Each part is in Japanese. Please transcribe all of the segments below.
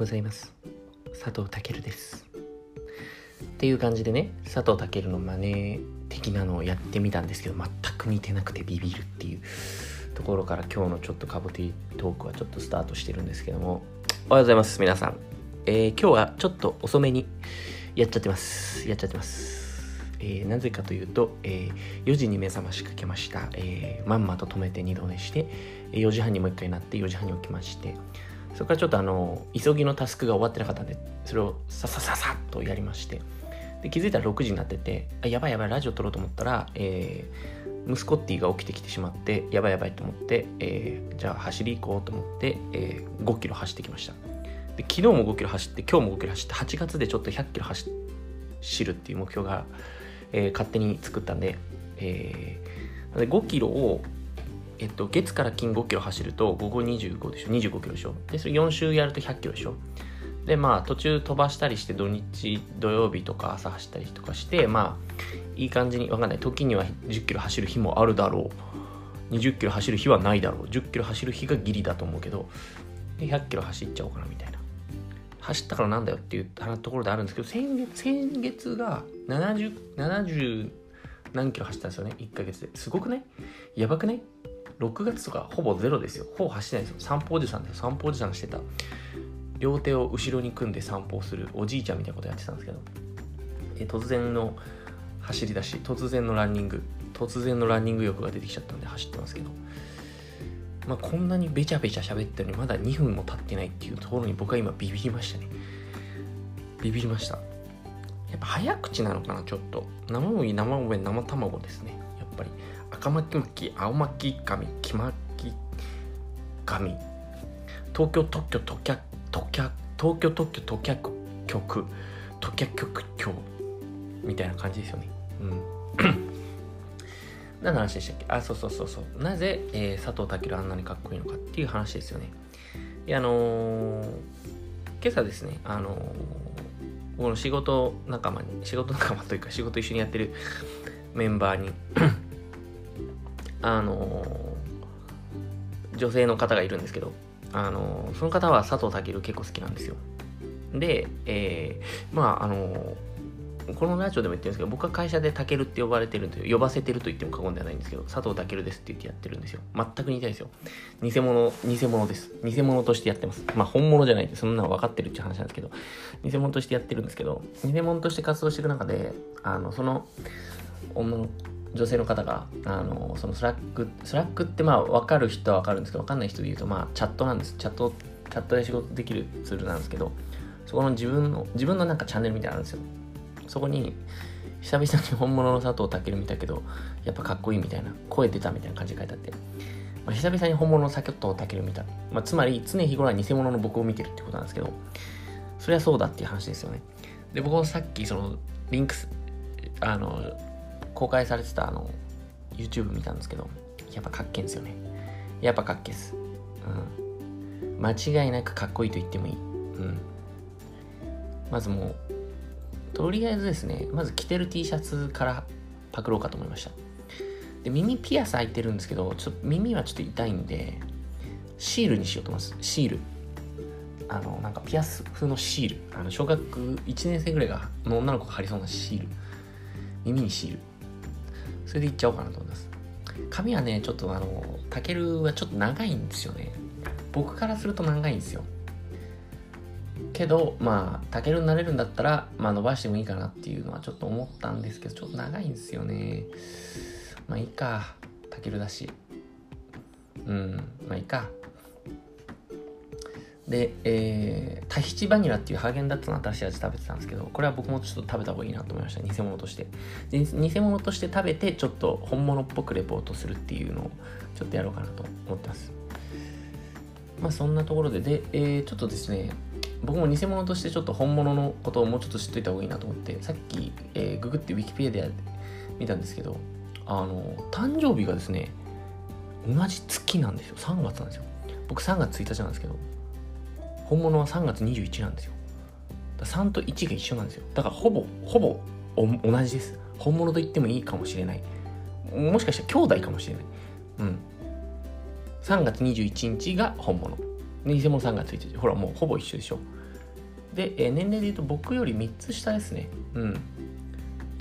ございます。佐藤健です。っていう感じでね佐藤健の真似的なのをやってみたんですけど全く似てなくてビビるっていうところから今日のちょっとカボティトークはちょっとスタートしてるんですけども。おはようございます皆さん、えー、今日はちょっと遅めにやっちゃってます。やっちゃってます。えー、なぜかというと、えー、4時に目覚ましかけました、えー、まんまと止めて二度寝して4時半にもう一回なって4時半に起きまして。そこからちょっとあの急ぎのタスクが終わってなかったんでそれをささささっとやりましてで気づいたら6時になっててあやばいやばいラジオ撮ろうと思ったら、えー、息子ッティが起きてきてしまってやばいやばいと思って、えー、じゃあ走り行こうと思って、えー、5キロ走ってきました。で昨日も5キロ走って今日も5キロ走って8月でちょっと100キロ走るっていう目標が、えー、勝手に作ったんで,、えー、で5キロをえっと、月から金5キロ走ると午後25でしょ？25キロでしょ？でそれ4週やると100キロでしょ？でまあ途中飛ばしたりして土日土曜日とか朝走ったりとかしてまあいい感じに分かんない。時には10キロ走る日もあるだろう。20キロ走る日はないだろう。10キロ走る日がギリだと思うけどで100キロ走っちゃおうかなみたいな。走ったからなんだよっていうところであるんですけど先月先月が7070 70何キロ走ったんですよね？1ヶ月で。すごくない？やばくない？6月とかほぼゼロですよ。ほぼ走ってないですよ。散歩おじさんで散歩おじさんしてた。両手を後ろに組んで散歩するおじいちゃんみたいなことやってたんですけど。え突然の走り出し突然のランニング突然のランニング欲が出てきちゃったんで走ってますけど。まあこんなにべちゃべちゃ喋ってるのにまだ2分も経ってないっていうところに僕は今ビビりましたね。ビビりました。やっぱ早口なのかなちょっと。生麦生米生卵ですね。赤巻巻青巻紙黄巻紙東京特許特許特許東京特許特許局特許局長みたいな感じですよね。うん。何の話でしたっけ？あそうそうそうそう。なぜ、えー、佐藤健あんなにかっこいいのかっていう話ですよね。いやあのー、今朝ですねあのー、僕の仕事仲間に仕事仲間というか仕事一緒にやってるメンバーにあの、女性の方がいるんですけど、あの、その方は佐藤健結構好きなんですよ。で、えー、まあ、あの、このラジオでも言ってるんですけど、僕は会社でタケルって呼ばれてるんで、呼ばせてると言っても過言ではないんですけど、佐藤健ですって言ってやってるんですよ。全く似たいですよ。偽物、偽物です。偽物としてやってます。まあ本物じゃないんで、そんなの分かってるって話なんですけど、偽物としてやってるんですけど、偽物として活動していく中で、あの、その、女の女性の方があのその Slack Slack ってまあ分かる人は分かるんですけど分かんない人で言うとまあチャットなんです。チャットチャットで仕事できるツールなんですけどそこの自分の自分のなんかチャンネルみたいなんですよ。そこに久々に本物の佐藤健見たけどやっぱかっこいいみたいな声出たみたいな感じで書いてあって、まあ、久々に本物の佐藤健見た、まあ、つまり常日頃は偽物の僕を見てるってことなんですけどそりゃそうだっていう話ですよね。で僕はさっきそのリンクスあの公開されてたあの YouTube 見たんですけどやっぱかっけんですよね。やっぱかっけっす、うん、間違いなくかっこいいと言ってもいい、うん、まずもうとりあえずですねまず着てる T シャツからパクろうかと思いました。で耳ピアス開いてるんですけどちょっと耳はちょっと痛いんでシールにしようと思います。シール。あのなんかピアス風のシール。あの小学1年生ぐらいがの女の子が貼りそうなシール。耳にシール。それでいっちゃおうかなと思います。髪はね、ちょっとあの、たけるはちょっと長いんですよね。僕からすると長いんですよ。けど、まあ、たけるになれるんだったら、まあ伸ばしてもいいかなっていうのはちょっと思ったんですけど、ちょっと長いんですよね。まあいいか、たけるだし。うん、まあいいか。で、えー、タヒチバニラっていうハーゲンダッツの新しい味食べてたんですけど、これは僕もちょっと食べた方がいいなと思いました。偽物として。で偽物として食べて、ちょっと本物っぽくレポートするっていうのをちょっとやろうかなと思ってます。まあそんなところで、で、えー、ちょっとですね、僕も偽物としてちょっと本物のことをもうちょっと知っといた方がいいなと思って、さっき、えー、ググって Wikipedia で見たんですけど、あの、誕生日がですね、同じ月なんですよ。3月なんですよ。僕3月1日なんですけど、本物は3月21なんですよ。3と1が一緒なんですよ。だからほぼ、ほぼ同じです。本物と言ってもいいかもしれない。もしかしたら兄弟かもしれない。うん。3月21日が本物。偽物3月1日。ほら、もうほぼ一緒でしょ。で、えー、年齢で言うと僕より3つ下ですね。うん。だ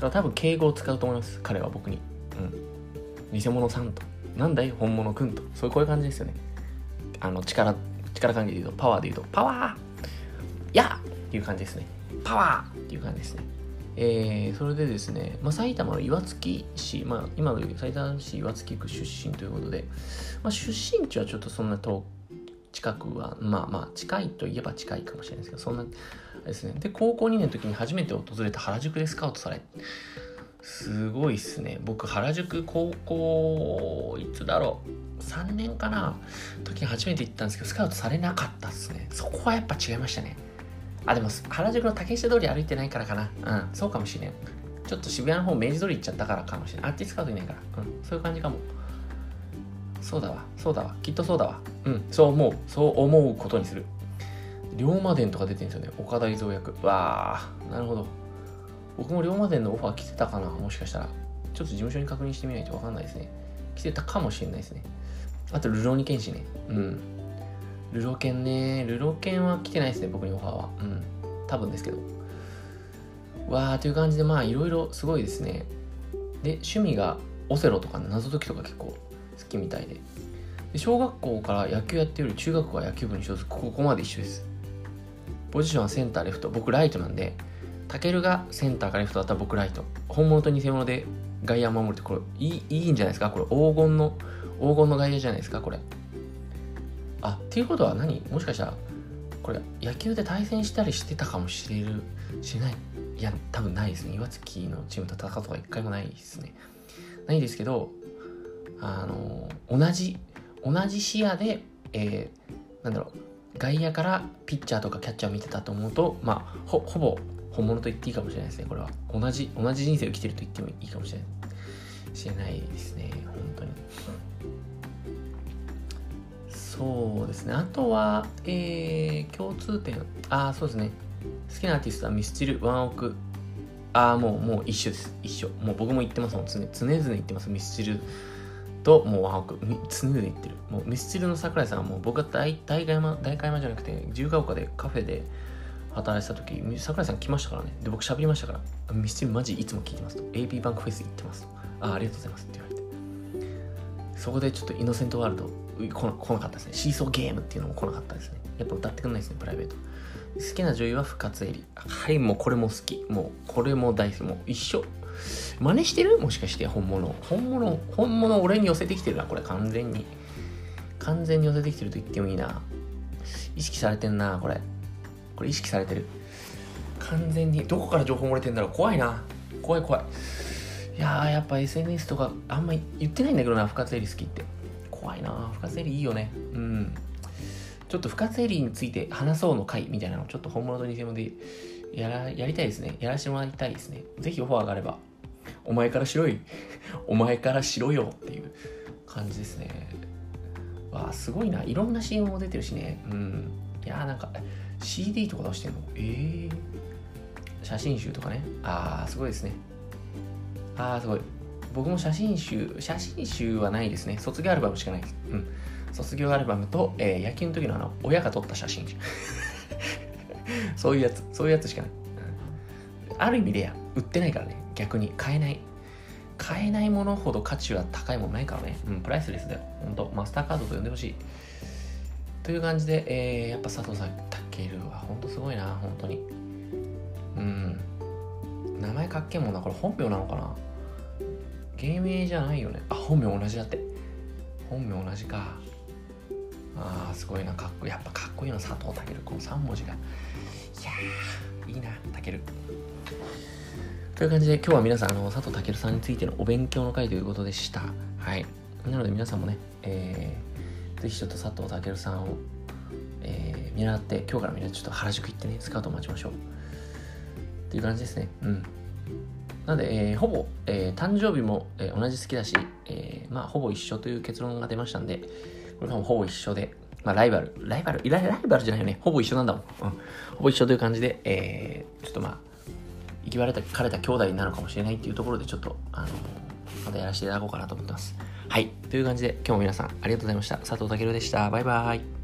から多分敬語を使うと思います、彼は僕に。うん。偽物さんと。なんだい？本物くんと。そういうこういう感じですよね。あの、力、力関係で言うと、パワーで言うと、パワーやっていう感じですね。パワーっていう感じですね。えー、それでですね、まあ、埼玉の岩槻市、まあ、今の埼玉市岩槻区出身ということで、まあ、出身地はちょっとそんな遠近くは、まあまあ近いといえば近いかもしれないですけど、そんなですね。で、高校2年の時に初めて訪れた原宿でスカウトされ、すごいっすね。僕、原宿高校、いつだろう。3年かな時に初めて行ったんですけど、スカウトされなかったっすね。そこはやっぱ違いましたね。あ、でも、原宿の竹下通り歩いてないからかな。うん、そうかもしれん。ちょっと渋谷の方、明治通り行っちゃったからかもしれない。あっちスカウトいないから。うん、そういう感じかも。そうだわ、そうだわ、きっとそうだわ。うん、そう思う、そう思うことにする。龍馬伝とか出てるんですよね、岡田伊蔵役。わあ、なるほど。僕も龍馬伝のオファー来てたかな、もしかしたら。ちょっと事務所に確認してみないとわかんないですね。来てたかもしれないですね。あと、ルローニケンシね。うん。ルロケンね。ルロケンは来てないですね、僕にオファーは。うん。多分ですけど。わーという感じで、まあ、いろいろすごいですね。で、趣味がオセロとか謎解きとか結構好きみたいでで小学校から野球やってるより中学校は野球部に所属ここまで一緒ですポジションはセンターレフト僕ライトなんでタケルがセンターかレフトだったら僕ライト。本物と偽物で外野守るってこれいいいいんじゃないですか？これ黄金の黄金の外野じゃないですか？これ。あっていうことは何？もしかしたらこれ野球で対戦したりしてたかもしれるしない？いや多分ないですね。岩槻のチームと戦うとか一回もないですね。ないですけどあの同じ同じ視野で、えー、なんだろう外野からピッチャーとかキャッチャー見てたと思うとまあほほぼ本物と言っていいかもしれないですね。これは。同じ同じ人生を生きてると言ってもいいかもしれない。しれないですね。本当に。そうですね。あとはえー、共通点。ああそうですね。好きなアーティストはミスチルワンオク。ああもうもう一緒です。一緒。もう僕も言ってますもん。常常々言ってます。ミスチルと、もうワンオク、常々言ってる。もうミスチルの桜井さんはもう僕が大大山、大会山じゃなくて、自由が丘でカフェで働いてた時、桜井さん来ましたからね。で、僕喋りましたから、ミスチルマジいつも聞いてますと。AB バンクフェス行ってますと。あ、ありがとうございますって言われて。そこでちょっとイノセントワールド来な来なかったですね。シーソーゲームっていうのも来なかったですね。やっぱ歌ってくんないですね、プライベート。好きな女優は深津絵里。はい、もうこれも好き。もうこれも大好き。もう一緒。真似してる？もしかして本物。本物、本物俺に寄せてきてるな、これ完全に。完全に寄せてきてると言ってもいいな。意識されてんな、これ。これ意識されてる。完全に。どこから情報漏れてんだろう怖いな。怖い怖い。いやー、やっぱ SNS とかあんま言ってないんだけどな、深津絵里好きって。怖いな。深津絵里いいよね。うん。ちょっと深津絵里について話そうの回みたいなのちょっと本物と偽物でやら、やりたいですね。やらせてもらいたいですね。ぜひオファーがあればお前からしろいお前からしろよっていう感じですねわあすごいないろんな CM も出てるしねうんいやーなんか CD とか出してんの？ええー、写真集とかね。ああすごいですね。ああすごい。僕も写真集写真集はないですね。卒業アルバムしかないです。うん。卒業アルバムと、えー、野球の時のあの親が撮った写真。集 そういうやつそういうやつしかない、うん、ある意味レア。売ってないからね。逆に。買えない。買えないものほど価値は高いものないからね。うん、プライスレスだよ。ほんと、マスターカードと呼んでほしい。という感じで、えー、やっぱ佐藤さん、けるはほんとすごいな、本当に。うん。名前かっけえもんな。これ本名なのかな？芸名じゃないよね。あ、本名同じだって。本名同じか。ああ、すごいな、かっこいい。やっぱかっこいいな、佐藤健。この3文字が。いや、いいな、健。という感じで今日は皆さんあの佐藤健さんについてのお勉強の会ということでした。はい。なので皆さんもね、えー、ぜひちょっと佐藤健さんを、えー、見習って、今日からみんなちょっと原宿行ってね、スカウト待ちましょう。っていう感じですね。うん。なので、えー、ほぼ、えー、誕生日も、えー、同じ好きだし、え、まあ、ほぼ一緒という結論が出ましたんで、これもほぼ一緒で、まあ、ライバル、ライバル、ライバルじゃないよね。ほぼ一緒なんだもん。うん。ほぼ一緒という感じで、え、ちょっとまあ、生きられた、かれた兄弟なるかもしれないっていうところで、ちょっと、あのまたやらせていただこうかなと思ってます。はい。という感じで、今日も皆さんありがとうございました。佐藤健でした。バイバーイ。